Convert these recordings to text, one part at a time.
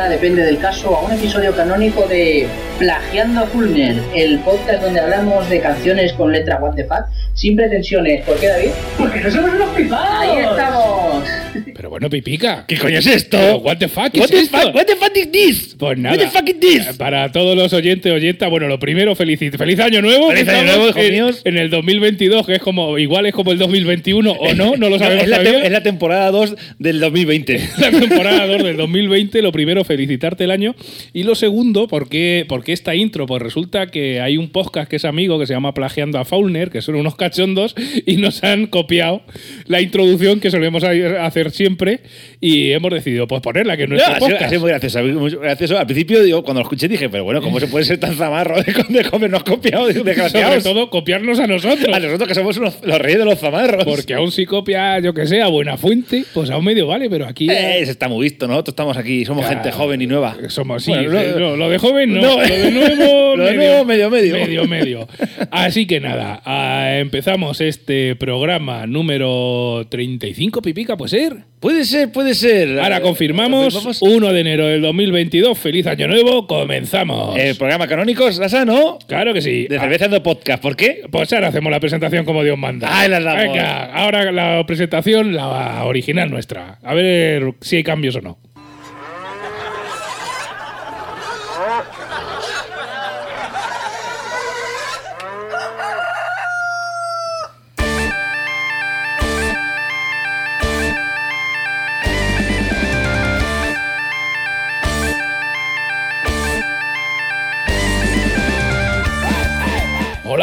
depende del caso, a un episodio canónico de Plagiando a Fulner, el podcast donde hablamos de canciones con letra what the fuck, sin pretensiones. ¿Por qué, David? Porque no somos unos flipados. ¡Ahí estamos! Bueno, Pipica. ¿Qué coño es esto? Pero, What the fuck What es the esto? fuck? What the fuck is this? Pues nada. What the fuck is this? Para todos los oyentes, oyentas, bueno, lo primero, feliz, feliz año nuevo. Feliz año nuevo, hijos en, míos. En el 2022, que es como, igual es como el 2021 o no, no lo sabemos es, la todavía. es la temporada 2 del 2020. la temporada 2 del 2020. Lo primero, felicitarte el año. Y lo segundo, ¿por qué, por qué esta intro? Pues resulta que hay un podcast que es amigo que se llama Plagiando a Faulner, que son unos cachondos, y nos han copiado la introducción que solemos hacer siempre. Y hemos decidido pues ponerla, que es No, ha podcast. muy gracioso, muy gracioso. Al principio, digo, cuando lo escuché, dije, pero bueno, ¿cómo se puede ser tan zamarro de, comernos copiado? Digo, Sobre todo, copiarnos a nosotros. A nosotros que somos unos- los reyes de los zamarros. Porque aún si copia, yo que sé, a buena fuente, pues aún medio vale, pero aquí. Eh, eso está muy visto, ¿no? Nosotros estamos aquí, somos Claro. gente joven y nueva. Somos, sí, Bueno, sí, no- no, lo de joven no, no. lo de nuevo, Lo de nuevo, medio, medio. Medio, medio. Así que nada, ah, empezamos este programa número 35, Pipica, ¿puede ser? Puede ser, puede ser. Ahora Eh, confirmamos, confirmamos. 1 de enero del 2022, feliz año nuevo, comenzamos. El programa canónico, Sasa, ¿no? claro que sí. De Ah, Cervezando Podcast. ¿Por qué? Pues ahora hacemos la presentación como Dios manda. Ahí la. Venga, ahora la presentación, la original nuestra. A ver si hay cambios o no.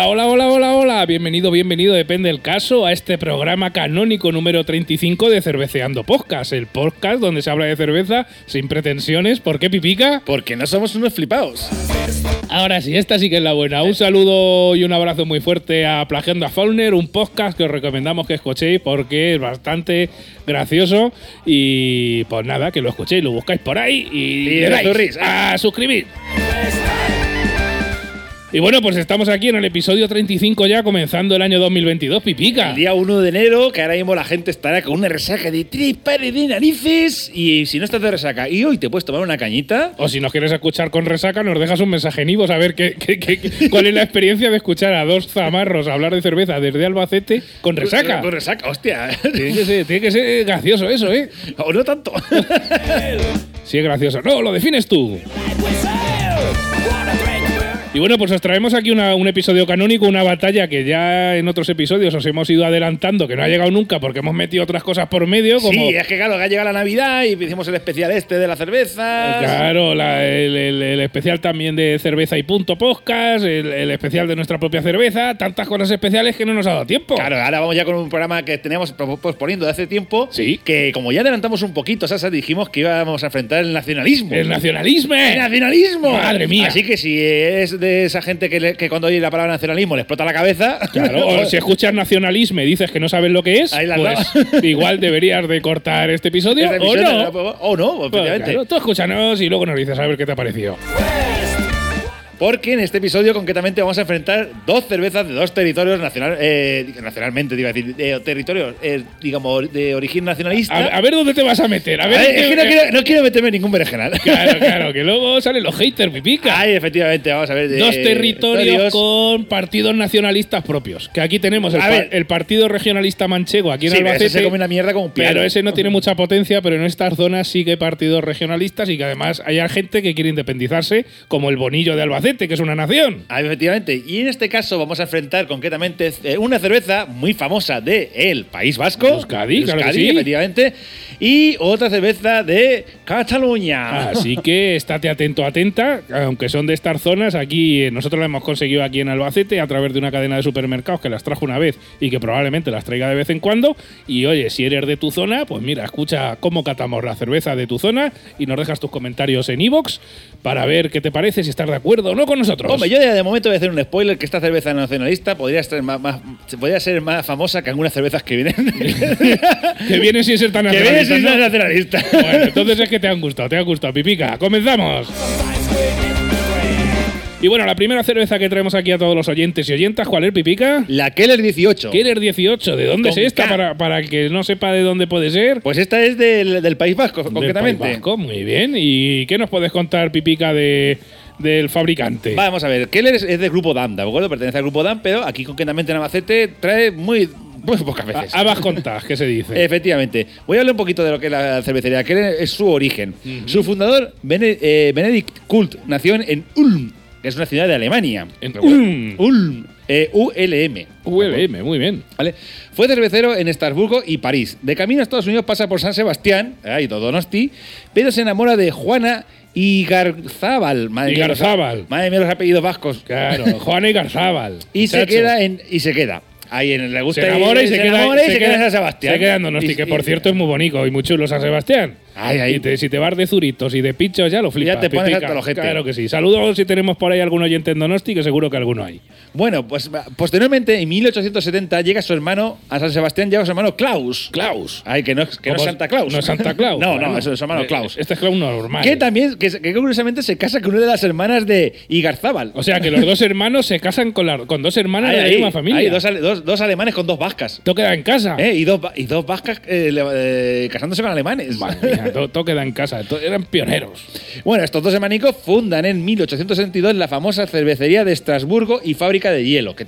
Hola, hola, hola, hola, hola. Bienvenido, bienvenido, depende del caso, a este programa canónico número 35 de Cerveceando Podcast. El podcast donde se habla de cerveza sin pretensiones. ¿Por qué, Pipica? Porque no somos unos flipados. Ahora sí, esta sí que es la buena. Un saludo y un abrazo muy fuerte a Plagiando a Faulner, un podcast que os recomendamos que escuchéis porque es bastante gracioso. Y pues nada, que lo escuchéis, lo buscáis por ahí y, Y le a suscribir. Y bueno, pues estamos aquí en el episodio 35 ya, comenzando el año 2022, Pipica. El día 1 de enero, que ahora mismo la gente estará con una resaca de tres pares de narices. Y si no estás de resaca y hoy te puedes tomar una cañita, O si nos quieres escuchar con resaca, nos dejas un mensaje en Ivo a ver qué, qué- qué- cuál es la experiencia de escuchar a dos zamarros hablar de cerveza desde Albacete con resaca. Con resaca, hostia. Tiene que, ser, tiene que ser gracioso eso, ¿eh? o no tanto. Sí es gracioso. No, lo defines tú. Y bueno, pues os traemos aquí una- un episodio canónico, una batalla que ya en otros episodios os hemos ido adelantando, que no ha llegado nunca porque hemos metido otras cosas por medio, como... Sí, es que claro, que ha llegado la Navidad y hicimos el especial este de la cerveza. Claro, la- el, el- el especial también de cerveza y punto podcast, el, el especial de nuestra propia cerveza, tantas cosas especiales que no nos ha dado tiempo. Claro, ahora vamos ya con un programa que teníamos posponiendo de hace tiempo. Sí. Que como ya adelantamos un poquito, Sasa, dijimos que íbamos a enfrentar el nacionalismo. El nacionalismo. ¡El nacionalismo! Madre mía. Así que si es de esa gente que, le- que cuando oye la palabra nacionalismo le explota la cabeza. Claro, o si escuchas nacionalismo y dices que no sabes lo que es, pues igual deberías de cortar este episodio Este o no. O no, Pues efectivamente. claro, tú escúchanos y luego nos dices a ver qué te ha parecido. Porque en este episodio concretamente vamos a enfrentar dos cervezas de dos territorios nacional, eh, nacionalmente, digo, decir, de territorios, eh, digamos, de origen nacionalista. A, a ver dónde te vas a meter. A A ver, ver, es qué- que no quiero, no quiero meterme en ningún berenjenal. Claro, claro, que luego salen los haters, pipica. Ay, efectivamente, vamos a ver. Dos territorios territorios. con partidos nacionalistas propios. Que aquí tenemos el, Partido Regionalista Manchego, aquí en Sí, pero ese Albacete. se come una mierda como un piano. Claro, ese no tiene mucha potencia, pero en estas zonas sí que hay partidos regionalistas y que además hay gente que quiere independizarse, como el Bonillo de Albacete, que es una nación. Ah, efectivamente. Y en este caso vamos a enfrentar concretamente eh, una cerveza muy famosa de el País Vasco. Euskadi, claro que sí. efectivamente. Y otra cerveza de Cataluña. Así que estate atento, atenta, aunque son de estas zonas, aquí eh, nosotros las hemos conseguido aquí en Albacete a través de una cadena de supermercados que las trajo una vez y que probablemente las traiga de vez en cuando. Y oye, si eres de tu zona, pues mira, escucha cómo catamos la cerveza de tu zona y nos dejas tus comentarios en iVoox para ver qué te parece, si estás de acuerdo o no con nosotros. Hombre, yo de momento voy a hacer un spoiler que esta cerveza nacionalista podría, estar más, más- podría ser más famosa que algunas cervezas que vienen. que viene sin ser tan que vienen nacionalista, sin ¿no? ser nacionalista. Bueno, entonces es que te han gustado, te ha gustado, Pipica. Comenzamos. Y bueno, la primera cerveza que traemos aquí a todos los oyentes y oyentas, ¿cuál es, Pipica? La Keller 18. Keller 18. ¿De dónde Con es esta? Para, para el que no sepa de dónde puede ser. Pues esta es del, del País Vasco, Del concretamente. País Vasco, muy bien. ¿Y qué nos puedes contar, Pipica, de, del fabricante? Vamos a ver, Keller es, es del grupo DAM, ¿de acuerdo? Pertenece al grupo DAM, pero aquí concretamente en Albacete trae muy, muy pocas veces. Habas contás, ¿qué se dice? Efectivamente. Voy a hablar un poquito de lo que es la cervecería. Keller es su origen. Su fundador, Bene- eh, Benedikt Kult, nació en Ulm, que es una ciudad de Alemania. En. Ulm. Ulm. Eh, ULM. ULM, muy bien. ¿Vale? Fue cervecero en Estrasburgo y París. De camino a Estados Unidos pasa por San Sebastián, eh, y Donosti, pero se enamora de Juana Igarzábal. Madre Igarzábal. Madre mía, los apellidos vascos. Claro, Juan y Garzábal. Y se queda en, y se queda. Ahí en le gusta Se enamora y se, queda, y se se queda en San Sebastián. Se queda en Donosti, que por cierto es muy bonito y muy chulo San Sebastián. Ay, ay. Y te- si te vas de zuritos y de pinchos ya lo flipas. Ya te pones hasta ojete. Claro que sí. Saludos si tenemos por ahí algún oyente en Donosti, que seguro que alguno hay. Bueno, pues posteriormente, en 1870, llega su hermano a San Sebastián, llega su hermano Klaus. Klaus. Ay, que no, es- que no es Santa Claus. No es Santa Claus. no, no, es su hermano eh, Klaus. Este es Klaus normal. Que también, que, que curiosamente se casa con una de las hermanas de Igarzábal. O sea que los dos hermanos se casan con, la- con dos hermanas Ahí, de la misma familia. ahí, dos, dos- dos alemanes con dos vascas. Todo queda en casa. ¿eh? Y, dos, y dos vascas eh, eh, casándose con alemanes. Madre todo, todo queda en casa. Eran pioneros. Bueno, estos dos hermanicos fundan en 1862 la famosa cervecería de Estrasburgo y fábrica de hielo. Que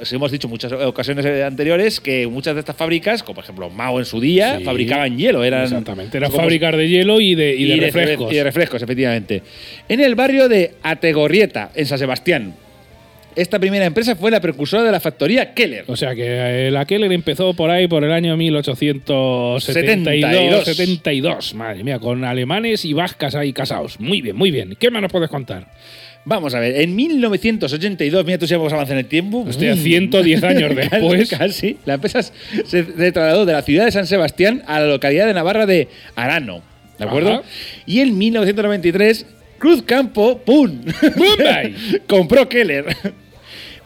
os hemos dicho en muchas ocasiones anteriores que muchas de estas fábricas, como por ejemplo Mao en su día, Sí. fabricaban hielo. Eran, Exactamente. Eran fábricas de hielo y de, y de y de refrescos. y de refrescos, efectivamente. En el barrio de Ategorrieta, en San Sebastián. Esta primera empresa fue la precursora de la factoría Keller. O sea que eh, la Keller empezó por ahí por el año 1872. 72. Madre mía, con alemanes y vascas ahí casados. Muy bien, muy bien. ¿Qué más nos puedes contar? Vamos a ver, en 1982, mira tú si hemos avanzado en el tiempo. Hostia, Mm. 110 años después. Casi, la empresa se, se trasladó de la ciudad de San Sebastián a la localidad de Navarra de Arano. ¿De acuerdo? Ajá. Y en 1993, Cruz Campo, ¡pum! ¡Bombay! compró Keller.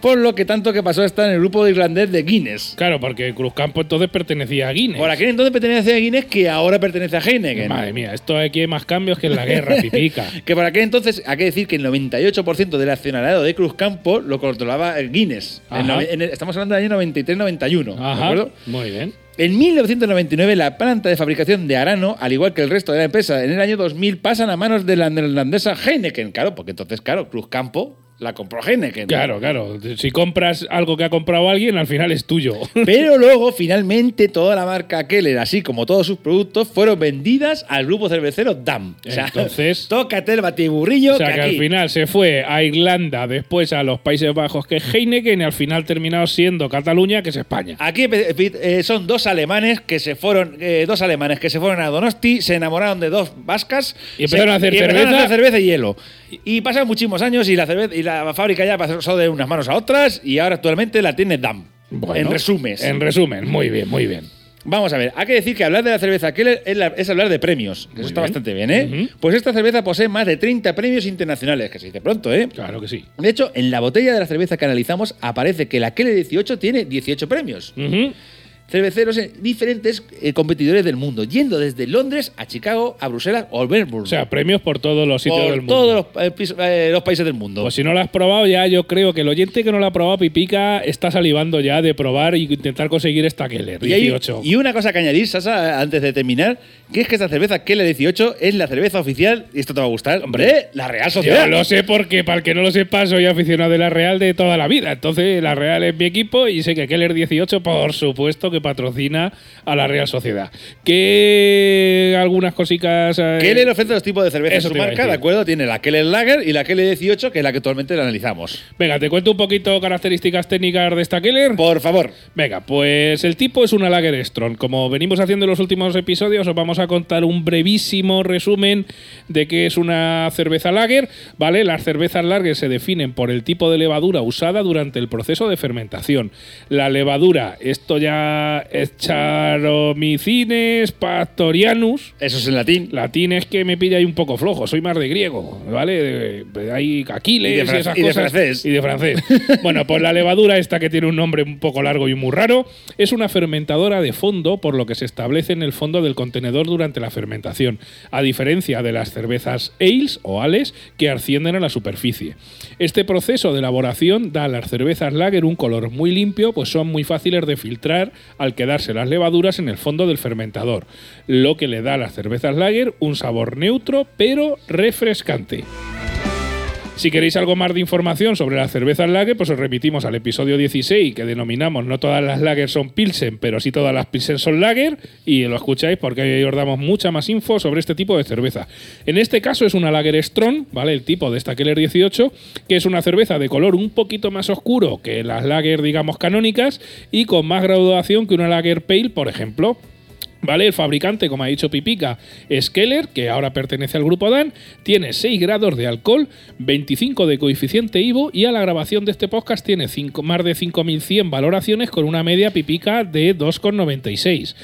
Por lo que tanto que pasó está en el grupo irlandés de Guinness. Claro, porque Cruzcampo entonces pertenecía a Guinness. Por aquel entonces pertenecía a Guinness, que ahora pertenece a Heineken. Madre mía, esto aquí hay más cambios que en la guerra, pipica. Que por aquel entonces hay que decir que el 98% del accionariado de Cruz Campo lo controlaba el Guinness. En Ajá. nove- en el- estamos hablando del año 93-91. ¿De Ajá. acuerdo? Muy bien. En 1999, la planta de fabricación de Arano, al igual que el resto de la empresa, en el año 2000 pasan a manos de la neerlandesa Heineken. Claro, porque entonces, claro, Cruz Campo la compró Heineken. Claro, claro. Si compras algo que ha comprado alguien, al final es tuyo. Pero luego, finalmente, toda la marca Keller, así como todos sus productos, fueron vendidas al grupo cervecero DAM. O sea, Entonces- tócate el batiburrillo. O sea que que aquí- al final se fue a Irlanda, después a los Países Bajos, que es Heineken, y al final terminado siendo Cataluña, que es España. Aquí eh, son dos alemanes que se fueron, eh, dos alemanes que se fueron a Donosti, se enamoraron de dos vascas Y empezaron se- a hacer y empezaron a hacer cerveza y hielo. Y, pasaron muchísimos años y la cerveza y la fábrica ya pasó de unas manos a otras y ahora actualmente la tiene DAM. Bueno, en resumen. En resumen, muy bien, muy bien. Vamos a ver, hay que decir que hablar de la cerveza Keller es, la- es hablar de premios, que eso está bien. bastante bien, ¿eh? Pues esta cerveza posee más de 30 premios internacionales, que se dice pronto, ¿eh? Claro que sí. De hecho, en la botella de la cerveza que analizamos aparece que la Keller 18 tiene 18 premios. Ujú. Cerveceros en diferentes eh, competidores del mundo, yendo desde Londres a Chicago, a Bruselas o a Melbourne. O sea, premios por todos los sitios por del mundo. todos los, eh, pis- eh, los países del mundo. Pues si no lo has probado ya, yo creo que el oyente que no lo ha probado, Pipica, está salivando ya de probar y intentar conseguir esta Keller y, hay- 18. y una cosa que añadir, Sasa, antes de terminar, que es que esta cerveza Keller 18 es la cerveza oficial, y esto te va a gustar, hombre, la Real Sociedad. Yo lo sé porque, para el que no lo sepa, soy aficionado de la Real de toda la vida. Entonces, la Real es mi equipo y sé que Keller 18, por supuesto, que patrocina a la Real Sociedad. Que algunas cositas. eh, Keller ofrece dos tipos de cerveza en su marca, ¿de acuerdo? Tiene la Keller Lager y la Keller 18, que es la que actualmente la analizamos. Venga, te cuento un poquito características técnicas de esta Keller. Por favor. Venga, pues el tipo es una Lager Strong. Como venimos haciendo en los últimos episodios, os vamos a contar un brevísimo resumen de qué es una cerveza Lager. ¿Vale? Las cervezas Lager se definen por el tipo de levadura usada durante el proceso de fermentación. La levadura, esto ya la Escharomycines pastorianus. Eso es en latín. Latín es que me pilla ahí un poco flojo, soy más de griego, ¿vale? Ahí Aquiles Y de y, esas y de francés. Y de francés. bueno, pues la levadura esta que tiene un nombre un poco largo y muy raro, es una fermentadora de fondo, por lo que se establece en el fondo del contenedor durante la fermentación, a diferencia de las cervezas ales o ales que ascienden a la superficie. Este proceso de elaboración da a las cervezas lager un color muy limpio, pues son muy fáciles de filtrar al quedarse las levaduras en el fondo del fermentador, lo que le da a las cervezas lager un sabor neutro pero refrescante. Si queréis algo más de información sobre las cervezas lager, pues os remitimos al episodio 16 que denominamos No todas las lager son Pilsen, pero sí todas las Pilsen son lager y lo escucháis porque ahí os damos mucha más info sobre este tipo de cerveza. En este caso es una lager Strong, ¿vale? El tipo de esta Keller 18, que es una cerveza de color un poquito más oscuro que las lager, digamos, canónicas y con más graduación que una lager pale, por ejemplo. ¿Vale? El fabricante, como ha dicho Pipica, es Keller, que ahora pertenece al grupo Dan, tiene 6 grados de alcohol, 25 de coeficiente IVO y a la grabación de este podcast tiene más de 5.100 valoraciones con una media Pipica de 2,96.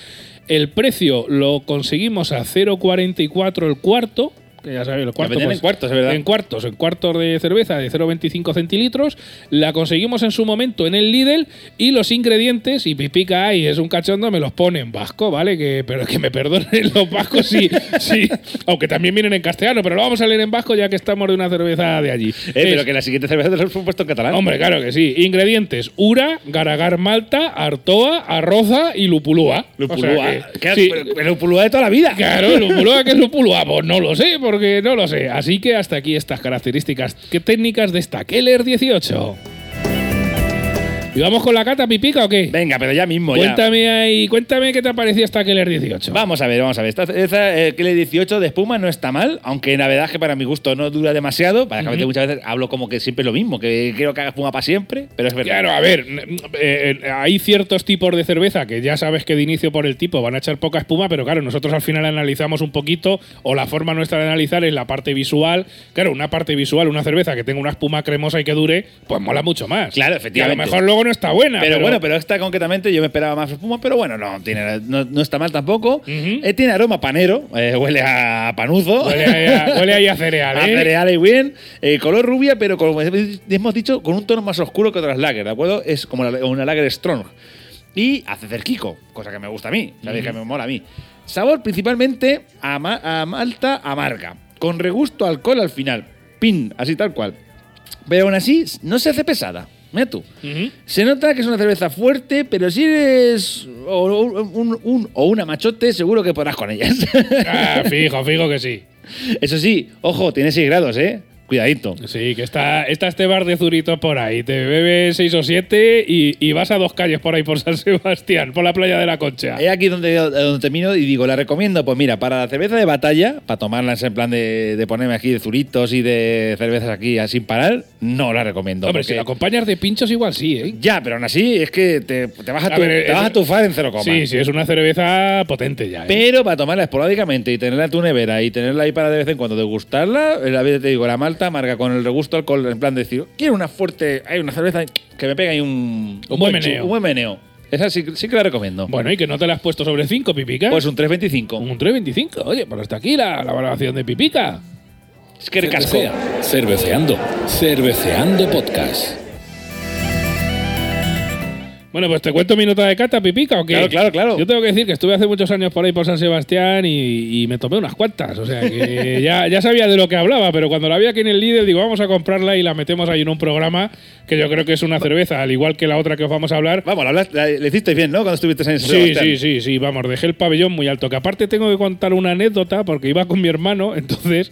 El precio lo conseguimos a 0,44 el cuarto, ya sabéis, el cuarto venden en cuartos, es verdad. En cuartos, en cuartos de cerveza de 0,25 centilitros. La conseguimos en su momento en el Lidl y los ingredientes, y Pipica ahí es un cachondo, me los pone en vasco, ¿vale? Que, pero que me perdonen los vascos, sí, sí. Aunque también vienen en castellano, pero lo vamos a leer en vasco ya que estamos de una cerveza de allí. Eh, pero que la siguiente cerveza te la hemos puesto en catalán. Hombre, claro que sí. Ingredientes: Ura, Garagar Malta, Artoa, Arroza y Lupulúa. Lupulúa. O sea que- ¿Qué- sí. pero- pero Lupulúa de toda la vida. Claro, Lupulúa, ¿qué es Lupulúa? Pues no lo sé, porque no lo sé. Así que hasta aquí estas características ¿qué técnicas de esta Keller 18. ¿Y vamos con la cata pipica o qué? Venga, pero ya mismo, ya. cuéntame ahí, cuéntame qué te ha parecido esta Keller 18. Vamos a ver, vamos a ver. Esta cerveza eh, le 18 de espuma no está mal, aunque la verdad es que para mi gusto no dura demasiado. Para que a veces- muchas veces hablo como que siempre es lo mismo, que quiero que haga espuma para siempre, pero es verdad. Claro, a ver, eh, eh, hay ciertos tipos de cerveza que ya sabes que de inicio por el tipo van a echar poca espuma, pero claro, nosotros al final analizamos un poquito, o la forma nuestra de analizar es la parte visual. Claro, una parte visual, una cerveza que tenga una espuma cremosa y que dure, pues mola mucho más. Claro, Y efectivamente. a lo mejor luego no está buena. Pero, bueno, pero esta concretamente yo me esperaba más espuma, pero bueno, no, tiene, no, no está mal tampoco. Ujú. Eh, tiene aroma panero, eh, huele a panuzo. Huele ahí a, huele ahí a cereal, A ¿eh? cereales bien, eh, color rubia, pero como hemos dicho, con un tono más oscuro que otras lager, ¿de acuerdo? Es como una lager strong. Y hace cerquico, cosa que me gusta a mí, ¿sabéis? Que me mola a mí. Sabor principalmente a, ma- a malta amarga, con regusto a alcohol al final. Pin, así tal cual. Pero aún así, no se hace pesada. Mira tú. Ujú. Se nota que es una cerveza fuerte, pero si eres o- o- un, un- o una machote, seguro que podrás con ellas. Ah, fijo, fijo que sí. Eso sí, ojo, tiene 6 grados, ¿eh? Cuidadito. Sí, que está, está este bar de zuritos por ahí. Te bebes seis o siete y, y vas a dos calles por ahí por San Sebastián, por la playa de la Concha. Es aquí donde, donde termino y digo, la recomiendo, pues mira, para la cerveza de batalla, para tomarla en plan de, de ponerme aquí de zuritos y de cervezas aquí sin parar, no la recomiendo. Hombre, porque- si la acompañas de pinchos igual sí, ¿eh? ya, pero aún así es que te, te vas, a, A tu- ver, te es- vas a tufar en cero coma. Sí, sí, es una cerveza potente ya. ¿eh? Pero para tomarla esporádicamente y tenerla en tu nevera y tenerla ahí para de vez en cuando degustarla, la te digo, la malta amarga con el regusto alcohol, en plan de decir, quiero una fuerte, hay una cerveza que me pega ahí un, Un buen meneo. Un buen meneo. Esa sí, sí que la recomiendo. Bueno, y que no te la has puesto sobre 5, Pipica. Pues un 3.25. un 3.25. Oye, pues hasta aquí la, la valoración de Pipica. Es que. Cervecea, Cerveceando. Cerveceando Podcast. Bueno, pues te cuento mi nota de cata, Pipica, ¿o qué? Claro, claro, claro. Yo tengo que decir que estuve hace muchos años por ahí por San Sebastián y, y me tomé unas cuantas. O sea, que ya, ya sabía de lo que hablaba, pero cuando la vi aquí en el líder, digo, vamos a comprarla y la metemos ahí en un programa que yo creo que es una cerveza, al igual que la otra que os vamos a hablar. Vamos, la, hablas- la- le hiciste bien, ¿no? Cuando estuviste en San Sí, Sebastián. sí, sí, sí, vamos, dejé el pabellón muy alto. Que aparte tengo que contar una anécdota porque iba con mi hermano, entonces.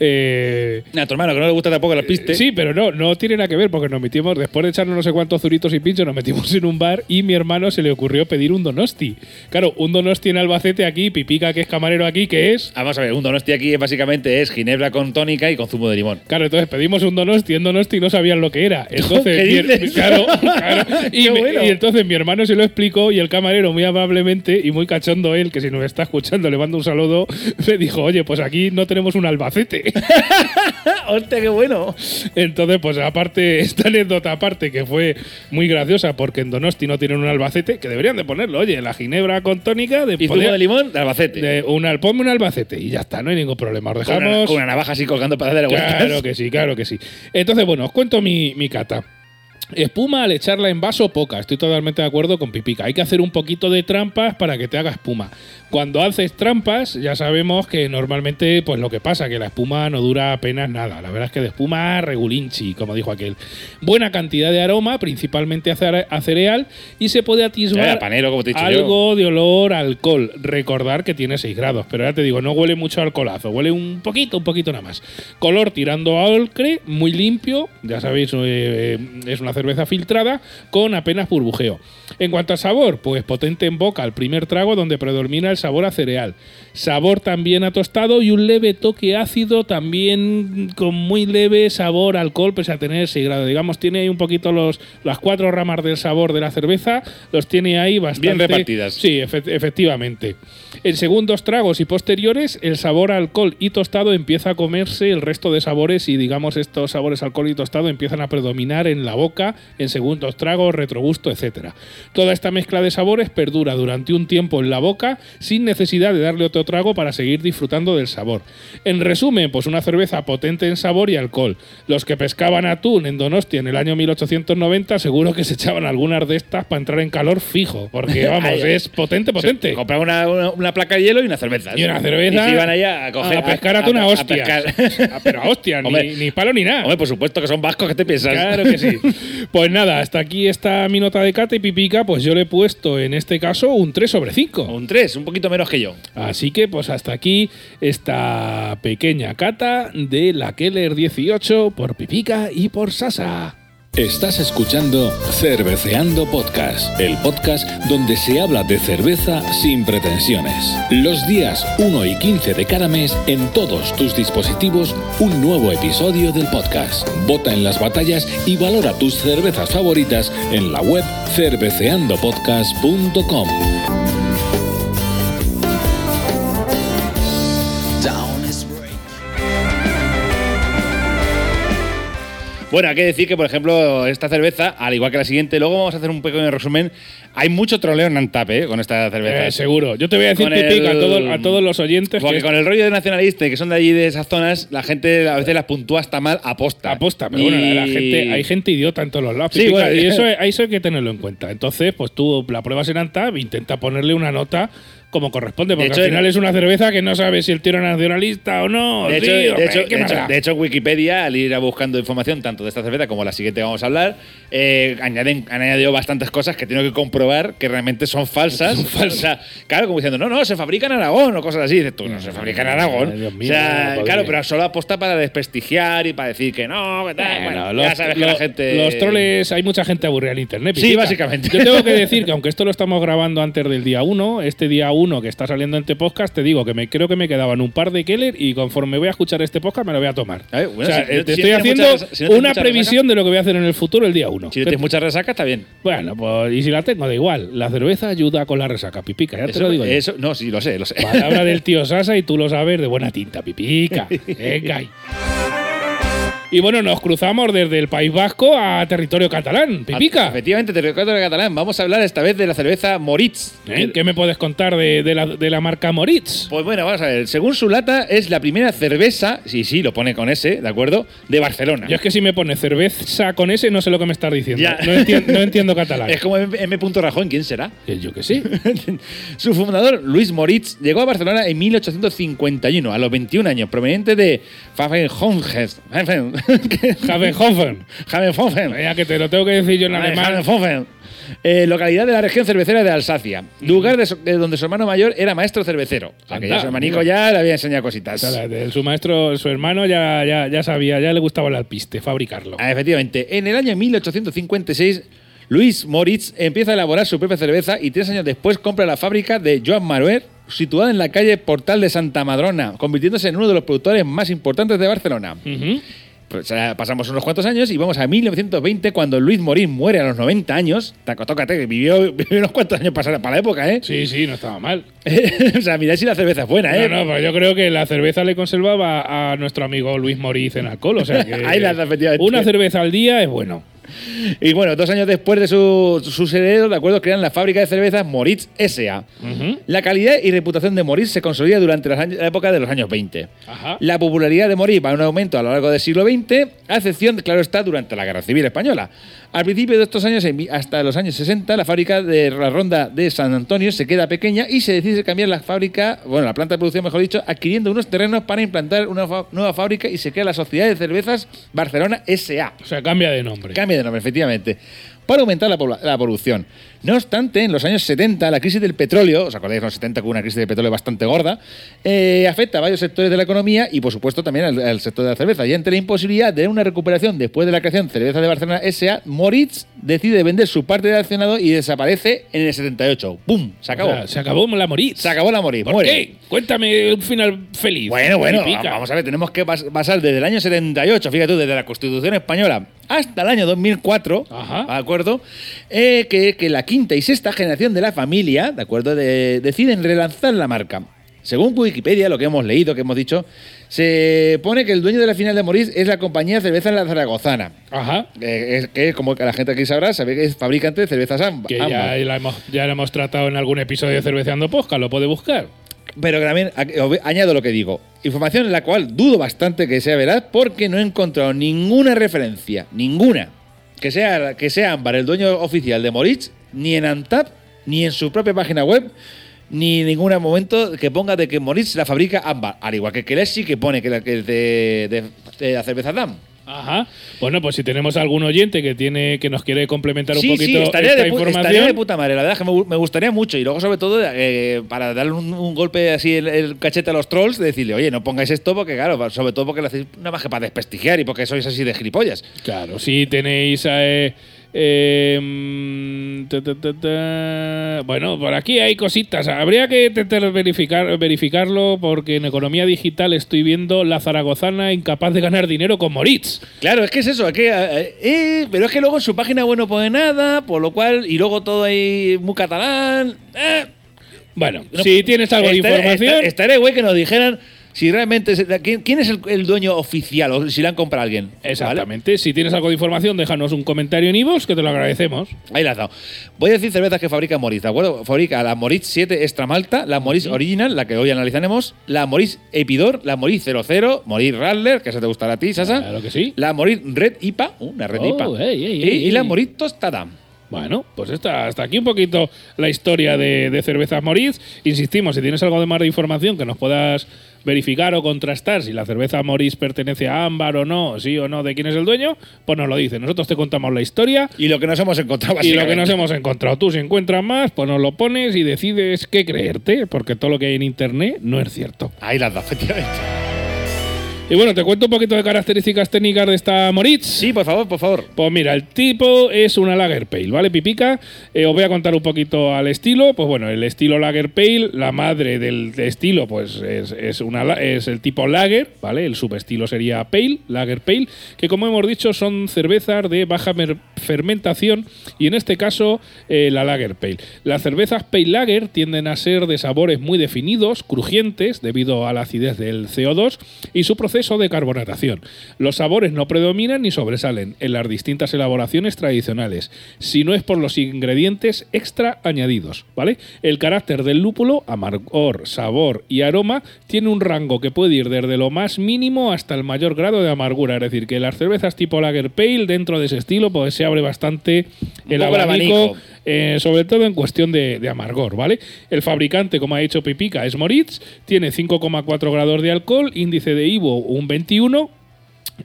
Eh, A tu hermano, que no le gusta tampoco las pistes. Sí, pero no, no tiene nada que ver porque nos metimos, después de echarnos no sé cuántos zuritos y pinchos, nos metimos en un bar y mi hermano se le ocurrió pedir un donosti. Claro, un donosti en Albacete aquí, Pipica, que es camarero aquí, que es. Vamos a ver, un donosti aquí básicamente es ginebra con tónica y con zumo de limón. Claro, entonces pedimos un donosti, un donosti no sabían lo que era. Entonces, ¿Qué mi- dices? claro, claro. Me- y entonces mi hermano se lo explicó y el camarero, muy amablemente y muy cachondo él, que si nos está escuchando le mando un saludo, me dijo, oye, pues aquí no tenemos un Albacete. ¡Hostia, qué bueno! Entonces, pues aparte, esta anécdota aparte que fue muy graciosa porque en Donosti no tienen un Albacete, que deberían de ponerlo. Oye, la ginebra con tónica de Y zumo poder- de limón de Albacete. de una, ponme un Albacete y ya está, no hay ningún problema. Os con, una, dejamos. con una navaja así colgando para darle vueltas. Claro que sí, claro que sí. Entonces, bueno, os cuento mi, mi cata. Espuma al echarla en vaso poca, estoy totalmente de acuerdo con Pipica. Hay que hacer un poquito de trampas para que te haga espuma. Cuando haces trampas, ya sabemos que normalmente, pues lo que pasa, que la espuma no dura apenas nada. La verdad es que de espuma regulinchi, como dijo aquel. Buena cantidad de aroma, principalmente a cere- a cereal, y se puede atisbar panero, como te he dicho algo de olor a alcohol. Recordar que tiene 6 grados, pero ya te digo, no huele mucho a alcoholazo, huele un poquito, un poquito nada más. Color tirando a ocre, muy limpio, ya sabéis, eh, es una cerveza filtrada con apenas burbujeo. En cuanto al sabor, pues potente en boca al primer trago donde predomina el sabor a cereal. Sabor también a tostado y un leve toque ácido también con muy leve sabor a alcohol pese a tener 6 grados. Digamos, tiene ahí un poquito los, las cuatro ramas del sabor de la cerveza, los tiene ahí bastante... Bien repartidas. Sí, efe- efectivamente. En segundos tragos y posteriores, el sabor a alcohol y tostado empieza a comerse el resto de sabores y digamos estos sabores alcohol y tostado empiezan a predominar en la boca, en segundos tragos, retrogusto, etc. Toda esta mezcla de sabores perdura durante un tiempo en la boca sin necesidad de darle otro trago para seguir disfrutando del sabor. En resumen, pues una cerveza potente en sabor y alcohol. Los que pescaban atún en Donostia en el año 1890 seguro que se echaban algunas de estas para entrar en calor fijo, porque vamos, es potente, potente. Compraba una, una, una placa de hielo y una cerveza. Y una cerveza. Y se iban allá a coger. a pescar atún a, hostias. pescar. Ah, pero a hostia, ni palo ni nada. Hombre, por supuesto que son vascos, ¿qué te piensas? Claro que sí. Pues nada, hasta aquí está mi nota de cata y pipica, pues yo le he puesto en este caso un 3 sobre 5. Un 3, un poquito menos que yo. Así que pues hasta aquí esta pequeña cata de la Keller 18 por pipica y por Sasa. Estás escuchando Cerveceando Podcast, el podcast donde se habla de cerveza sin pretensiones. Los días 1 y 15 de cada mes, en todos tus dispositivos, un nuevo episodio del podcast. Vota en las batallas y valora tus cervezas favoritas en la web cerveceandopodcast.com. Bueno, hay que decir que, por ejemplo, esta cerveza, al igual que la siguiente, luego vamos a hacer un pequeño resumen. Hay mucho troleo en Antape ¿eh? con esta cerveza. Eh, seguro. Yo te voy a decir pipica el- a, todos- a todos los oyentes Porque que con el rollo de nacionalista y que son de allí, de esas zonas, la gente a veces las puntúa hasta mal aposta. Aposta, pero bueno, la, la Y- gente, hay gente idiota en todos los lados. Sí, Pipica, bueno, y eso, eso hay que tenerlo en cuenta. Entonces, pues tú la pruebas en Antab, intenta ponerle una nota como corresponde, porque hecho, al final es una cerveza que no sabes si el tío era nacionalista o no. De hecho, tío, de, hecho, ¿qué de hecho- de hecho, Wikipedia, al ir a buscando información tanto de esta cerveza como la siguiente que vamos a hablar, eh, añaden, han añadido bastantes cosas que tengo que comprobar que realmente son falsas. Sea, claro, como diciendo, no, no, se fabrica en Aragón o cosas así. Dices tú, no se fabrica en Aragón. Ay, Dios mío, o sea, claro, pero solo aposta para desprestigiar y para decir que no, que tal. Bueno, Bueno, los, ya sabes que la gente. los troles, hay mucha gente aburrida en internet. Sí, básicamente. Yo tengo que decir que aunque esto lo estamos grabando antes del día 1, este día 1 que está saliendo en este podcast, te digo que me creo que me quedaban un par de Keller y conforme voy a escuchar este podcast me lo voy a tomar. Bueno, o sea, si- eh, si te no estoy haciendo mucha resa- si no tienes una previsión de lo que voy a hacer en el futuro el día 1. Si no tienes mucha resaca, está bien. Bueno, pues y si la tengo, da igual. La cerveza ayuda con la resaca, pipica, ya te lo digo. yo. eso, no, sí, lo sé, lo sé. Palabra del tío Sasa y tú lo sabes de buena tinta, pipica. Venga. Y bueno, nos cruzamos desde el País Vasco a territorio catalán, pipica. Efectivamente, territorio catalán. Vamos a hablar esta vez de la cerveza Moritz. ¿Eh? ¿Qué me puedes contar de, de la, de la marca Moritz? Pues bueno, vamos a ver. Según su lata, es la primera cerveza, sí, sí, lo pone con ese, ¿de acuerdo? De Barcelona. Yo es que si me pone cerveza con ese, no sé lo que me estás diciendo. Ya. No, enti- no entiendo catalán. Es como M. M. Rajoy, ¿quién será? Eh, Yo que sí. Su fundador, Luis Moritz, llegó a Barcelona en 1851, a los 21 años, proveniente de Pfaffenhofen. Havenhofen. Havenhofen. Ya que te lo tengo que decir yo en alemán. Eh, localidad de la región cervecera de Alsacia, lugar de, donde su hermano mayor era maestro cervecero. O sea, que ya Anda, su hermanico ya le había enseñado cositas. O sea, de- su maestro, su hermano ya, ya, ya sabía, ya le gustaba el alpiste, fabricarlo. Ah, efectivamente, en el año 1856, Luis Moritz empieza a elaborar su propia cerveza y tres años después compra la fábrica de Joan Maruer, situada en la calle Portal de Santa Madrona, convirtiéndose en uno de los productores más importantes de Barcelona. Pues, pasamos unos cuantos años y vamos a 1920 cuando Luis Morín muere a los 90 años. Taco, tócate, que vivió, vivió unos cuantos años para, para la época, ¿eh? Sí, sí, no estaba mal. o sea, mirad si la cerveza es buena, ¿eh? No, no, pero yo creo que la cerveza le conservaba a nuestro amigo Luis Moriz en alcohol. O sea que Ahí la- una cerveza al día es bueno. Y bueno, dos años después de su- herederos, de acuerdo, crean la fábrica de cervezas Moritz S.A. La calidad y reputación de Moritz se consolida durante los años- la época de los años 20. Ajá. La popularidad de Moritz va en un aumento a lo largo del siglo XX, a excepción, claro está, durante la Guerra Civil Española. Al principio de estos años, hasta los años 60, la fábrica de la Ronda de San Antonio se queda pequeña y se decide cambiar la fábrica, bueno, la planta de producción, mejor dicho, adquiriendo unos terrenos para implantar una nueva fábrica y se crea la Sociedad de Cervezas Barcelona S.A. O sea, cambia de nombre. Cambia efectivamente. Para aumentar la, la producción. No obstante, en los años 70, la crisis del petróleo, ¿os acordáis de los 70 que hubo una crisis de petróleo bastante gorda? eh, afecta a varios sectores de la economía y, por supuesto, también al, al sector de la cerveza. Y ante la imposibilidad de una recuperación después de la creación de Cerveza de Barcelona S.A., Moritz decide vender su parte del accionado y desaparece en el 78. ¡Bum! Se acabó. O sea, se acabó la Moritz. se acabó la Moritz. ¿Por muere. qué? Cuéntame un final feliz. Bueno, bueno, vamos a ver, tenemos que basar desde el año 78, fíjate tú, desde la Constitución Española hasta el año 2004, Ajá. ¿de acuerdo? Eh, que, que la quinta y sexta generación de la familia, ¿de acuerdo? De- deciden relanzar la marca. Según Wikipedia, lo que hemos leído, que hemos dicho, se pone que el dueño de la final de Morís es la compañía Cerveza La Zaragozana. Ajá. eh, es, que, como la gente aquí sabrá, sabe que es fabricante de cervezas Amba. Que ya la, hemos, ya la hemos tratado en algún episodio de Cerveceando Posca, lo puede buscar. Pero que también añado lo que digo. Información en la cual dudo bastante que sea veraz porque no he encontrado ninguna referencia, ninguna, que sea, que sea Ámbar el dueño oficial de Moritz, ni en Antap, ni en su propia página web, ni en ningún momento que ponga de que Moritz la fabrica Ámbar. Al igual que Kelesi, que pone que, la, que es de, de- de la cerveza Dam. Ajá. Bueno, pues si tenemos algún oyente que tiene que nos quiere complementar un poquito sí, estaría esta de, información. estaría de puta madre. La verdad es que me, gu- me gustaría mucho. Y luego, sobre todo, eh, para darle un, un golpe así el, el cachete a los trolls, de decirle, oye, no pongáis esto porque, claro, sobre todo porque lo hacéis nada más que para desprestigiar y porque sois así de gilipollas. Claro, si tenéis. eh, eh, ta, ta, ta, ta. bueno, por aquí hay cositas. Habría que intentar verificar, verificarlo porque en economía digital estoy viendo la zaragozana incapaz de ganar dinero con Moritz. Claro, es que es eso, es que, eh, eh, pero es que luego su página web no pone nada, por lo cual, y luego todo ahí muy catalán. eh, Bueno, no- si tienes algo de información. esta- Estaría güey que nos dijeran si realmente. es- ¿Quién, quién es el, el dueño oficial o si la han comprado a alguien? ¿vale? Exactamente. Si tienes algo de información, déjanos un comentario en iVoox, que te lo agradecemos. Ahí la has dado. Voy a decir cervezas que fabrica Moritz, ¿de acuerdo? Fabrica la Moritz 7 Extra Malta, la Moritz Original, la que hoy analizaremos, la Moritz Epidor, la Moritz 00, Moritz Radler, que esa te gustará a ti, Sasa. Claro que sí. La Moritz Red IPA, una Red Oh, IPA. ey, y, la. Moritz Tostada. Bueno, pues está hasta aquí un poquito la historia de, de cervezas Moritz. Insistimos, si tienes algo de más de información que nos puedas verificar o contrastar si la cerveza Moritz pertenece a Ámbar o no, sí o no, de quién es el dueño, pues nos lo dice. Nosotros te contamos la historia Y lo que nos hemos encontrado y lo que nos hemos encontrado. Tú si encuentras más, pues nos lo pones y decides qué creerte, porque todo lo que hay en internet no es cierto. Ahí las da, efectivamente. Y bueno, te cuento un poquito de características técnicas de esta Moritz. Sí, por favor, por favor. Pues mira, el tipo es una Lager Pale, ¿vale? Pipica. Eh, os voy a contar un poquito al estilo. Pues bueno, el estilo Lager Pale, la madre del estilo, pues es, es una, es el tipo Lager, ¿vale? El subestilo sería Pale, Lager Pale, que como hemos dicho son cervezas de baja fermentación y en este caso eh, la Lager Pale. Las cervezas Pale Lager tienden a ser de sabores muy definidos, crujientes, debido a la acidez del CO2 y su proceso de carbonatación. Los sabores no predominan ni sobresalen en las distintas elaboraciones tradicionales, si no es por los ingredientes extra añadidos, ¿vale? El carácter del lúpulo, amargor, sabor y aroma tiene un rango que puede ir desde lo más mínimo hasta el mayor grado de amargura, es decir, que las cervezas tipo Lager Pale dentro de ese estilo pues se abre bastante el poco el abanico, abanico. Eh, sobre todo en cuestión de, de amargor, ¿vale? El fabricante, como ha dicho Pipica, es Moritz, tiene 5,4 grados de alcohol, índice de IVO un 21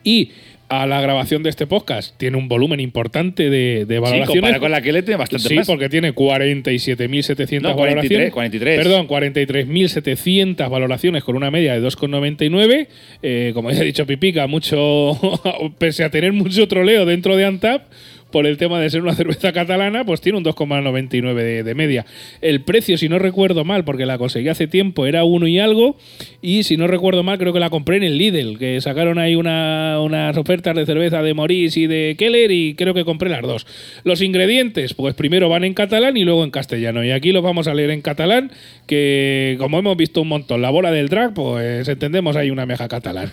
y a la grabación de este podcast tiene un volumen importante de, de Sí, valoraciones. comparado con la que le tiene bastante Sí, más. porque tiene 47.700 No, 43, valoraciones. 43. Perdón, 43.700 valoraciones con una media de 2,99. Eh, como ya he dicho Pipica, mucho, pese a tener mucho troleo dentro de Antap, por el tema de ser una cerveza catalana, pues tiene un 2,99 de, de media. El precio, si no recuerdo mal, porque la conseguí hace tiempo, era uno y algo. Y si no recuerdo mal, creo que la compré en el Lidl, que sacaron ahí una- unas ofertas de cerveza de Morís y de Keller y creo que compré las dos. Los ingredientes, pues primero van en catalán y luego en castellano. Y aquí los vamos a leer en catalán, que como hemos visto un montón, la bola del drag, pues entendemos hay una meja catalán.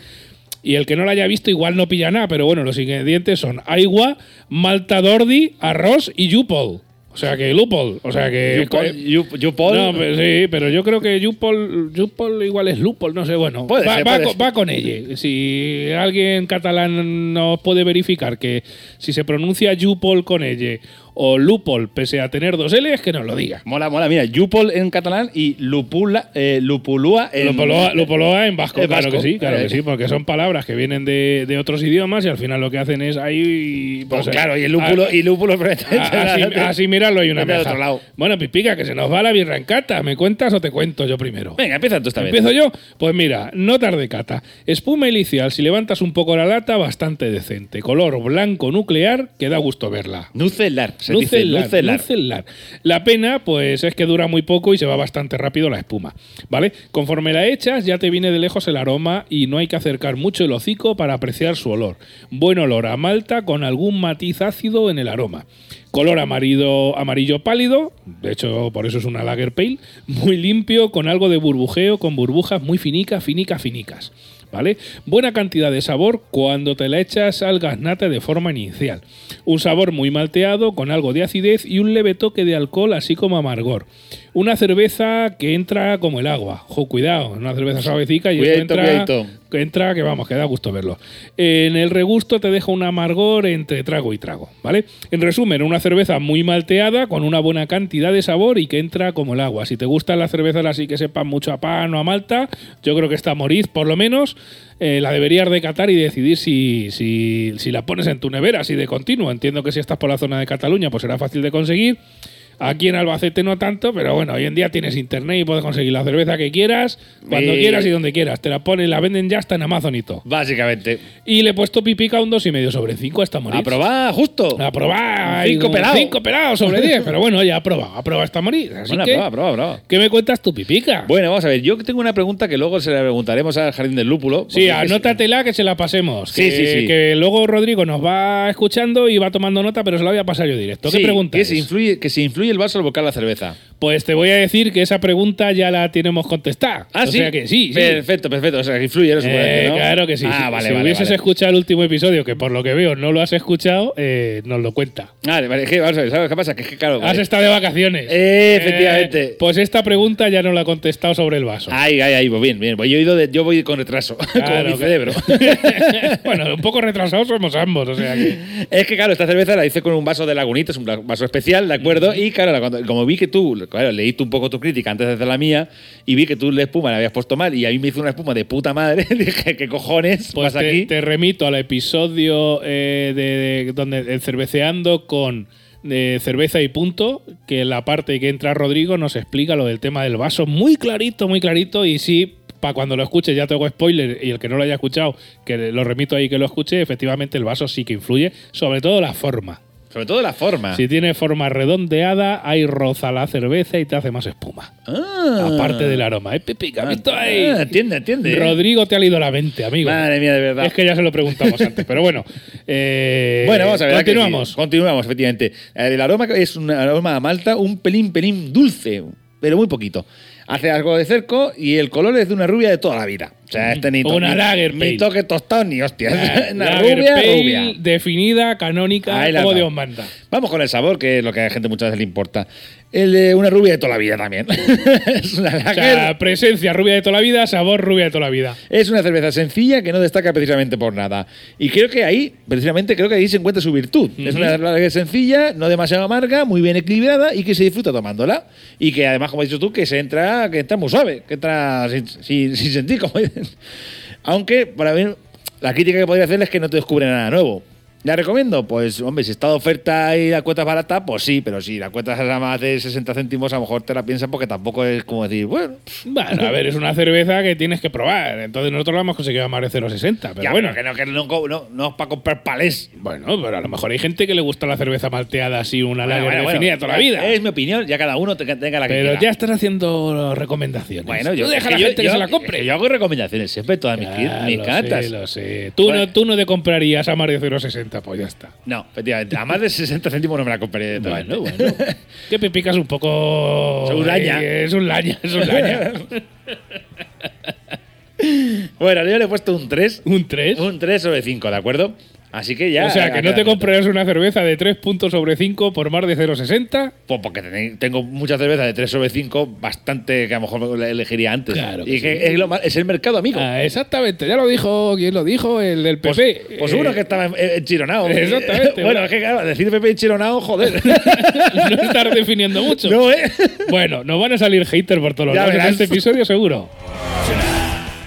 Y el que no la haya visto igual no pilla nada, pero bueno, los ingredientes son agua, malta d'ordi, arroz y yupol. O sea que lupol, o sea que Yupol, Yup- Yupol. no, pero sí, pero yo creo que Yupol, Yupol igual es Lupol, no sé, bueno. Puede va, ser, va puede con, ser. va con ella. Si alguien catalán nos puede verificar que si se pronuncia Yupol con ella o Lupol, pese a tener dos L's, que nos lo diga. Mola, mola. Mira, Yupol en catalán y Lupula, eh, Lupulúa en. Lupoloa, Lupoloa en vasco, en claro que sí, claro Eh. que sí, porque son palabras que vienen de, de otros idiomas y al final lo que hacen es ahí. Pues pues, claro, y el lúpulo, a- y lúpulo a- así, así mirarlo hay una lado. Bueno, Pipica, que se nos va la birra en cata. ¿Me cuentas o te cuento yo primero? Venga, empieza tú esta vez. ¿Empiezo yo? Pues mira, notas de cata. Espuma inicial, si levantas un poco la lata, bastante decente. Color blanco nuclear, que da gusto verla. Nucelar. Se dice nucelar. nucelar. La pena, pues es que dura muy poco y se va bastante rápido la espuma, ¿vale? Conforme la echas, ya te viene de lejos el aroma y no hay que acercar mucho el hocico para apreciar su olor. Buen olor a malta con algún matiz ácido en el aroma. Color amarillo, amarillo pálido, de hecho por eso es una lager pale, muy limpio, con algo de burbujeo, con burbujas muy finicas, finicas, finicas. ¿Vale? Buena cantidad de sabor cuando te la echas al gaznate de forma inicial. Un sabor muy malteado, con algo de acidez y un leve toque de alcohol, así como amargor. Una cerveza que entra como el agua. Jo, cuidado, una cerveza suavecica y eso entra, cuidadito. Que entra que vamos, que da gusto verlo. En el regusto te deja un amargor entre trago y trago, ¿vale? En resumen, una cerveza muy malteada con una buena cantidad de sabor y que entra como el agua. Si te gustan las cervezas así que sepan mucho a pan o a malta, yo creo que esta Moriz, por lo menos, eh, la deberías de catar y decidir si, si, si la pones en tu nevera, así de continuo. Entiendo que si estás por la zona de Cataluña, pues será fácil de conseguir. Aquí en Albacete no tanto, pero bueno, hoy en día tienes internet y puedes conseguir la cerveza que quieras, cuando Y- quieras y donde quieras. Te la ponen, la venden ya hasta en Amazon y todo. Básicamente. Y le he puesto pipica un 2,5 sobre 5 a esta Moritz. Aprobada, justo. A probar. Cinco pelados. 5 pelados sobre 10. pero bueno, ya ha probado. Ha probado esta Moritz. Así Buena que, prueba, prueba, prueba. ¿qué me cuentas tú, pipica? Bueno, vamos a ver. Yo tengo una pregunta que luego se la preguntaremos al Jardín del Lúpulo. Sí, porque es que- anótatela que se la pasemos. Sí, que, sí, sí. Que luego Rodrigo nos va escuchando y va tomando nota, pero se la voy a pasar yo directo. ¿Qué Sí, pregunta que es? si influye, que si influye el vaso al volcar la cerveza. Pues te voy a decir que esa pregunta ya la tenemos contestada. Ah, o sí. sea que sí, sí. Perfecto, perfecto. O sea, que influye, ¿no? Eh, ¿no? Claro que sí. Ah, Si- vale, si vale. hubieses vale. escuchado el último episodio, que por lo que veo no lo has escuchado, eh, nos lo cuenta. Vale, vale. Es que, vamos a ver, ¿sabes qué pasa? Que es que, claro. Has vale. estado de vacaciones. Eh, efectivamente. Eh, pues esta pregunta ya no la he contestado sobre el vaso. Ay, ay, ay, pues bien, bien. Pues yo, he ido de- yo voy con retraso, Claro, mi que- cerebro. bueno, un poco retrasados somos ambos, o sea que. es que, claro, esta cerveza la hice con un vaso de lagunita, es un vaso especial, ¿de acuerdo? Y, claro, la- cuando- como vi que tú, claro, leíste un poco tu crítica antes de hacer la mía, y vi que tú la espuma la habías puesto mal, y a mí me hizo una espuma de puta madre, dije, ¿qué cojones Pues te, aquí? te remito al episodio eh, de, de- donde el cerveceando con eh, cerveza y punto, que la parte que entra Rodrigo nos explica lo del tema del vaso muy clarito, muy clarito y sí. Para cuando lo escuche, ya tengo spoiler y el que no lo haya escuchado, que lo remito ahí que lo escuche, efectivamente el vaso sí que influye, sobre todo la forma. Sobre todo la forma. Si tiene forma redondeada, ahí roza la cerveza y te hace más espuma. Ah. Aparte del aroma. ¿Eh, Pipica? ¿Visto ahí? Ah, entiende, entiende. Rodrigo te ha leído la mente, amigo. Madre mía, de verdad. Es que ya se lo preguntamos antes, pero bueno. eh, Bueno, vamos a ver. ¿a que Continuamos. Continuamos, efectivamente. Eh, El aroma es un aroma a malta un pelín, pelín dulce, pero muy poquito. Hace algo de cerco y el color es de una rubia de toda la vida. O sea, este ni, to- Una lager ni pale. toque tostado ni hostia. Ah, una Lager rubia, Pale rubia. definida, canónica, la como. Dios manda. Vamos con el sabor, que es lo que a la gente muchas veces le importa. El de una rubia de toda la vida también. es una O sea, presencia rubia de toda la vida, sabor rubia de toda la vida. Es una cerveza sencilla que no destaca precisamente por nada. Y creo que ahí, precisamente, creo que ahí se encuentra su virtud. Es una lager sencilla, no demasiado amarga, muy bien equilibrada y que se disfruta tomándola. Y que además, como has dicho tú, que se entra, que entra muy suave, que entra sin, sin- sin sentir, como. Aunque, para mí, la crítica que podría hacerle es que no te descubre nada nuevo. ¿La recomiendo? Pues, hombre, si está de oferta y la cuota es barata, pues sí, pero si la cuota es a más de 60 céntimos, a lo mejor te la piensan porque tampoco es como decir, bueno. Bueno, a ver, es una cerveza que tienes que probar. Entonces nosotros la hemos conseguido a más de 0,60. Pero ya, bueno, que no, que no, no, no es para comprar palés. bueno, pero a lo mejor hay gente que le gusta la cerveza malteada así, una lager Bueno, bueno, definida bueno, toda la vida. Es mi opinión, ya cada uno te- tenga la que Pero quiera. ya estás haciendo recomendaciones. Bueno, Tú yo, deja es a la que yo- gente que yo- se la compre. que yo hago recomendaciones siempre, todas mis, Ya, mis lo catas. sé, lo sé. Tú, no, tú no te comprarías a más de 0,60, pues ya está. No, efectivamente. A más de 60 céntimos no me la compraré. Bueno, bueno. que Pepicas un poco. Es un laña. Es un laña, es un laña. Bueno, yo le he puesto un 3. ¿Un 3? Un 3 sobre 5, ¿de acuerdo? Así que ya. o sea, que no te comprarías una cerveza de 3 puntos sobre 5 por más de 0,60. Pues porque tenéis- tengo muchas cervezas de 3 sobre 5, bastante que a lo mejor elegiría antes. Claro que y que sí. es, lo es el mercado amigo. Ah, exactamente, ya lo dijo, ¿quién lo dijo? El del Pues, PP. pues Eh, uno que estaba en- enchironado. Exactamente, bueno, es que claro, decir Pepe enchironado, joder. no estar definiendo mucho. no, ¿eh? Bueno, nos van a salir haters por todos los lados en este episodio, seguro.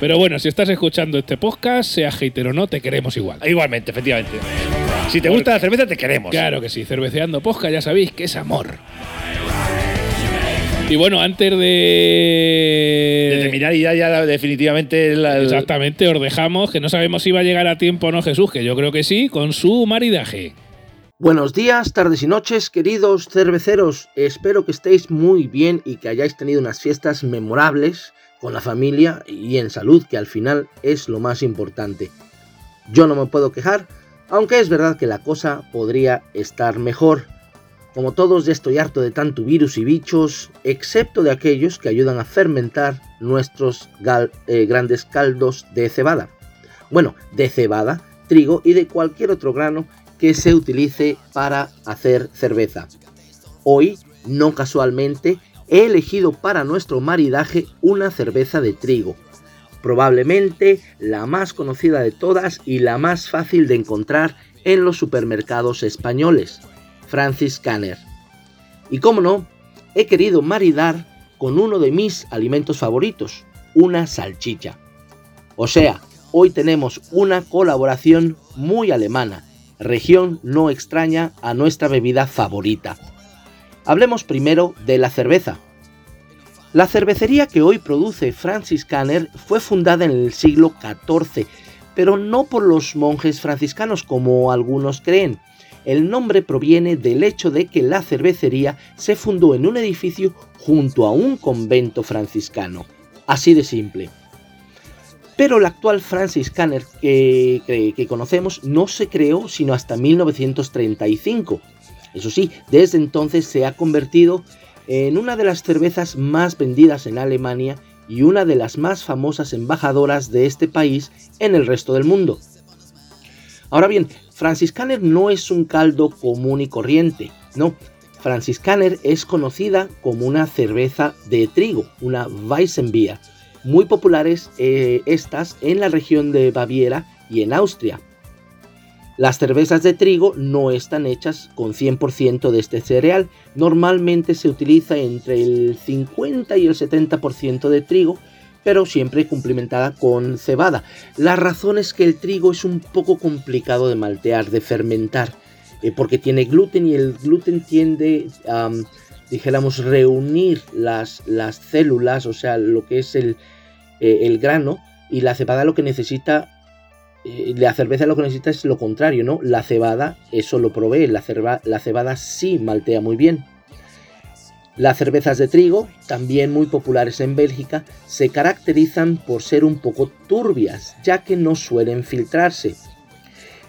Pero bueno, si estás escuchando este podcast, sea hater o no, te queremos igual. Igualmente, efectivamente. Si te gusta la cerveza, te queremos. Claro que sí, cerveceando podcast, ya sabéis que es amor. Y bueno, antes De de. terminar y ya, ya definitivamente la- el- Exactamente, os dejamos, que no sabemos si va a llegar a tiempo o no Jesús, que yo creo que sí, con su maridaje. Buenos días, tardes y noches, queridos cerveceros. Espero que estéis muy bien y que hayáis tenido unas fiestas memorables con la familia y en salud, que al final es lo más importante. Yo no me puedo quejar, aunque es verdad que la cosa podría estar mejor. Como todos ya estoy harto de tanto virus y bichos, excepto de aquellos que ayudan a fermentar nuestros eh, grandes caldos de cebada. Bueno, de cebada, trigo y de cualquier otro grano que se utilice para hacer cerveza. Hoy, no casualmente, he elegido para nuestro maridaje una cerveza de trigo. Probablemente la más conocida de todas y la más fácil de encontrar en los supermercados españoles, Francis Canner. Y como no, he querido maridar con uno de mis alimentos favoritos, una salchicha. O sea, hoy tenemos una colaboración muy alemana, región no extraña a nuestra bebida favorita. Hablemos primero de la cerveza. La cervecería que hoy produce Francis Canner fue fundada en el siglo XIV, pero no por los monjes franciscanos como algunos creen. El nombre proviene del hecho de que la cervecería se fundó en un edificio junto a un convento franciscano. Así de simple. Pero el actual Francis Canner que, que- que conocemos no se creó sino hasta 1935. Eso sí, desde entonces se ha convertido en una de las cervezas más vendidas en Alemania y una de las más famosas embajadoras de este país en el resto del mundo. Ahora bien, Franciscaner no es un caldo común y corriente, no. Franciscaner es conocida como una cerveza de trigo, una Weissenbier, muy populares eh, estas en la región de Baviera y en Austria. Las cervezas de trigo no están hechas con 100% de este cereal, normalmente se utiliza entre el 50 y el 70% de trigo, pero siempre complementada con cebada. La razón es que el trigo es un poco complicado de maltear, de fermentar, eh, porque tiene gluten y el gluten tiende a, dijéramos, reunir las, las células, o sea, lo que es el, eh, el grano, y la cebada lo que necesita eh, la cerveza lo que necesita es lo contrario, ¿no? La cebada, eso lo provee, la, la cebada sí maltea muy bien. Las cervezas de trigo, también muy populares en Bélgica, se caracterizan por ser un poco turbias, ya que no suelen filtrarse.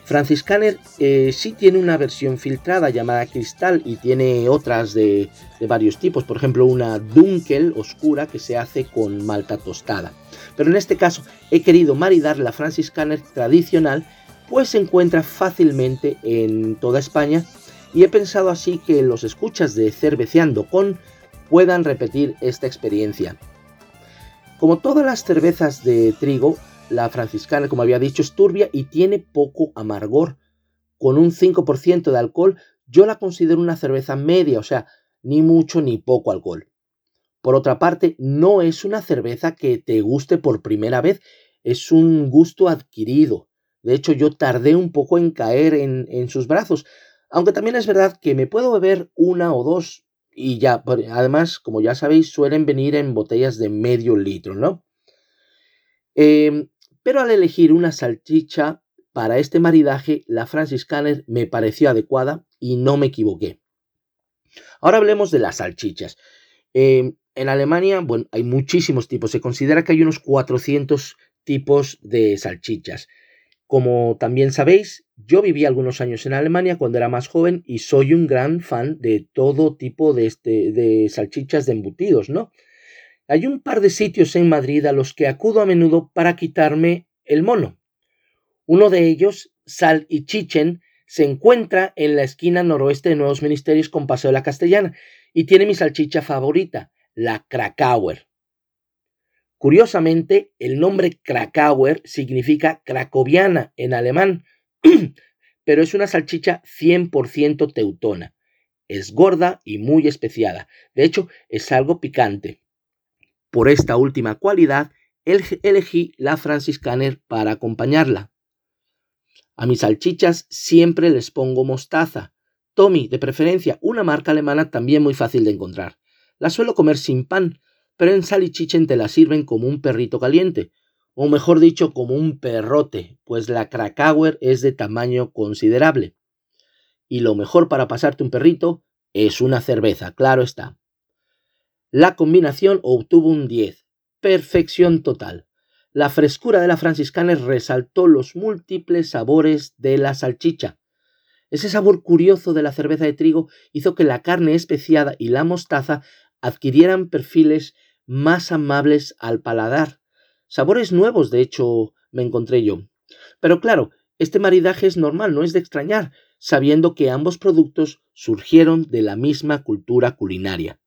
Franciscaner eh, sí tiene una versión filtrada llamada cristal y tiene otras de varios tipos, por ejemplo una Dunkel oscura que se hace con malta tostada. Pero en este caso he querido maridar la Franciscaner tradicional, pues se encuentra fácilmente en toda España y he pensado así que los escuchas de Cerveceando con puedan repetir esta experiencia. Como todas las cervezas de trigo, la franciscana, como había dicho, es turbia y tiene poco amargor. Con un 5% de alcohol, yo la considero una cerveza media, o sea, ni mucho ni poco alcohol. Por otra parte, no es una cerveza que te guste por primera vez, es un gusto adquirido. De hecho, yo tardé un poco en caer en, sus brazos. Aunque también es verdad que me puedo beber una o dos y ya, además, como ya sabéis, suelen venir en botellas de medio litro, ¿no? Em, pero al elegir una salchicha para este maridaje, la Franciscaner me pareció adecuada y no me equivoqué. Ahora hablemos de las salchichas. Em, en Alemania, bueno, hay muchísimos tipos. Se considera que hay unos 400 tipos de salchichas. Como también sabéis, yo viví algunos años en Alemania cuando era más joven y soy un gran fan de todo tipo de, este, de salchichas de embutidos, ¿no? Hay un par de sitios en Madrid a los que acudo a menudo para quitarme el mono. Uno de ellos, Sal y Chichen, se encuentra en la esquina noroeste de Nuevos Ministerios con Paseo de la Castellana y tiene mi salchicha favorita, la Krakauer. Curiosamente, el nombre Krakauer significa cracoviana en alemán, pero es una salchicha 100% teutona. Es gorda y muy especiada. De hecho, es algo picante. Por esta última cualidad, elegí la franciscaner para acompañarla. A mis salchichas siempre les pongo mostaza. Tommy, de preferencia, una marca alemana también muy fácil de encontrar. La suelo comer sin pan, pero en Salichichen te la sirven como un perrito caliente, o mejor dicho, como un perrote, pues la Krakauer es de tamaño considerable. Y lo mejor para pasarte un perrito es una cerveza, claro está. La combinación obtuvo un 10, perfección total. La frescura de la franciscana resaltó los múltiples sabores de la salchicha. Ese sabor curioso de la cerveza de trigo hizo que la carne especiada y la mostaza adquirieran perfiles más amables al paladar. Sabores nuevos, de hecho, me encontré yo. Pero claro, este maridaje es normal, no es de extrañar, sabiendo que ambos productos surgieron de la misma cultura culinaria.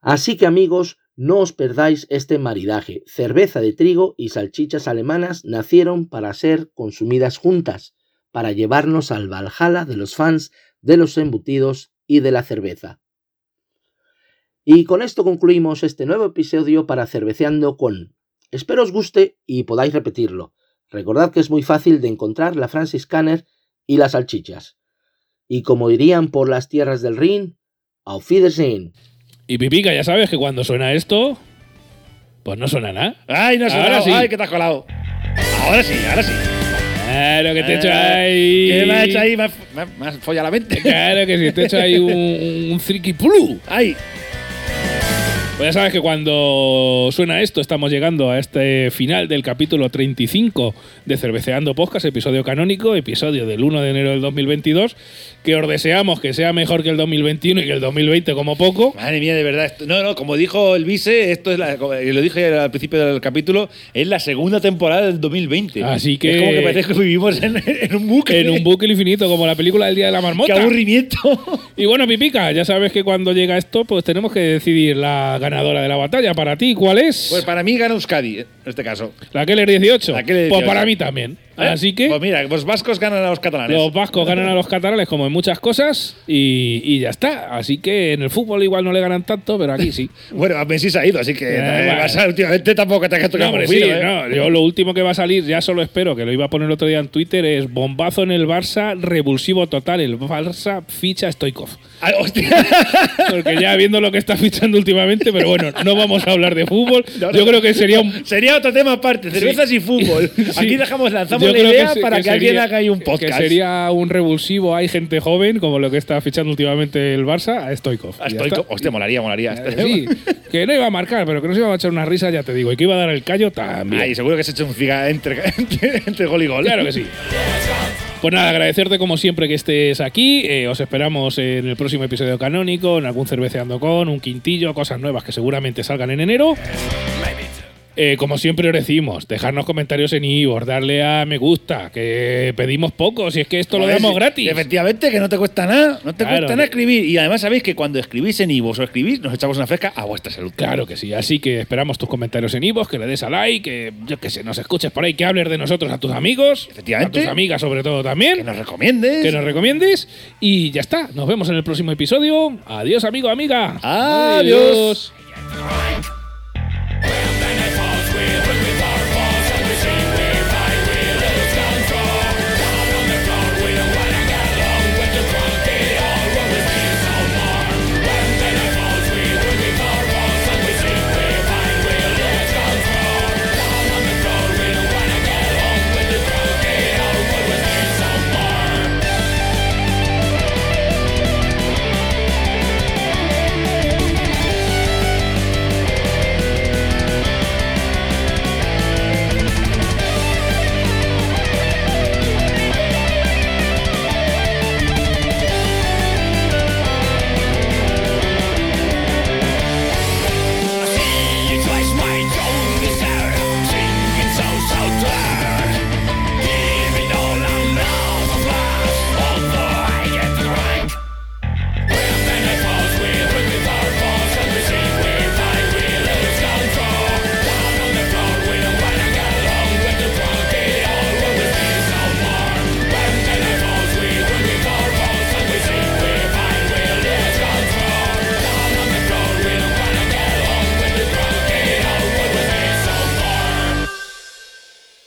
Así que amigos, no os perdáis este maridaje. Cerveza de trigo y salchichas alemanas nacieron para ser consumidas juntas, para llevarnos al Valhalla de los fans de los embutidos y de la cerveza. Y con esto concluimos este nuevo episodio para Cerveceando con. Espero os guste y podáis repetirlo. Recordad que es muy fácil de encontrar la Francis Canner y las salchichas. Y como dirían por las tierras del Rin, auf Wiedersehen. Y Pipica, ya sabes que cuando suena esto, pues no suena nada. ¡Ay, no suena! Ahora sí. ¡Ay, que te has colado! Ahora sí, ahora sí. Claro que te he hecho Ah, ahí. ¿Qué me has hecho ahí? Me has, me has- follado la mente. Claro que sí, te he hecho ahí un, un friki pulu. ¡Ay! Pues ya sabes que cuando suena esto, estamos llegando a este final del capítulo 35 de Cerveceando Podcast, episodio canónico, episodio del 1 de enero del 2022, que os deseamos que sea mejor que el 2021 y que el 2020 como poco. Madre mía, de verdad. esto- no, no, como dijo el vice, esto es la, y lo dije al principio del capítulo, es la segunda temporada del 2020. Así que- Es como que parece que vivimos en, en un bucle. En un bucle infinito, como la película del Día de la Marmota. ¡Qué aburrimiento! Y bueno, Pipica, ya sabes que cuando llega esto, pues tenemos que decidir la ganadora de la batalla. Para ti, ¿cuál es? Pues para mí gana Euskadi, en este caso. la Keller 18. La Keller Pues 18. para mí también. ¿Eh? Así que Pues mira, los vascos ganan a los catalanes. los vascos ganan a los catalanes como en muchas cosas y, y ya está. Así que en el fútbol igual no le ganan tanto, pero aquí sí. Bueno, a Messi se ha ido, así que Eh, bueno. Barça últimamente tampoco te ha No, tocado hombre, muy sí, ¿eh? no, yo lo último que va a salir, ya solo espero, que lo iba a poner el otro día en Twitter, es bombazo en el Barça, revulsivo total. El Barça ficha a Stoikov. Ay, hostia. Porque ya viendo lo que está fichando últimamente, pero bueno, no vamos a hablar de fútbol. No, Yo creo que sería un. Sería otro tema aparte, cervezas y fútbol. Sí. Aquí dejamos, lanzamos Yo la idea se- para que, alguien sería- haga ahí un podcast. Que sería un revulsivo, hay gente joven, como lo que está fichando últimamente el Barça, a Stoikov. Está. co- Hostia, molaría, molaría. Sí, que no iba a marcar, pero que no se iba a echar una risa, ya te digo, y que iba a dar el callo también. Ay, seguro que se echa un ciga entre, entre, entre gol y gol. Claro que sí. Pues nada, agradecerte como siempre que estés aquí. Eh, os esperamos en el próximo episodio canónico, en algún cerveceando con, un quintillo, cosas nuevas que seguramente salgan en enero. Eh, como siempre os decimos, dejarnos comentarios en iVoox, darle a me gusta, que pedimos poco, si es que esto lo damos gratis. Efectivamente, que no te cuesta nada. No te Claro. cuesta nada escribir. Y además sabéis que cuando escribís en Ivos o escribís, nos echamos una fresca a vuestra salud. Claro que sí, así que esperamos tus comentarios en iVoox, que le des a like, que yo que sé, nos escuches por ahí, que hables de nosotros a tus amigos, Efectivamente. a tus amigas sobre todo también. Que nos recomiendes. que nos recomiendes y ya está. Nos vemos en el próximo episodio. Adiós, amigo, amiga. Adiós. Adiós.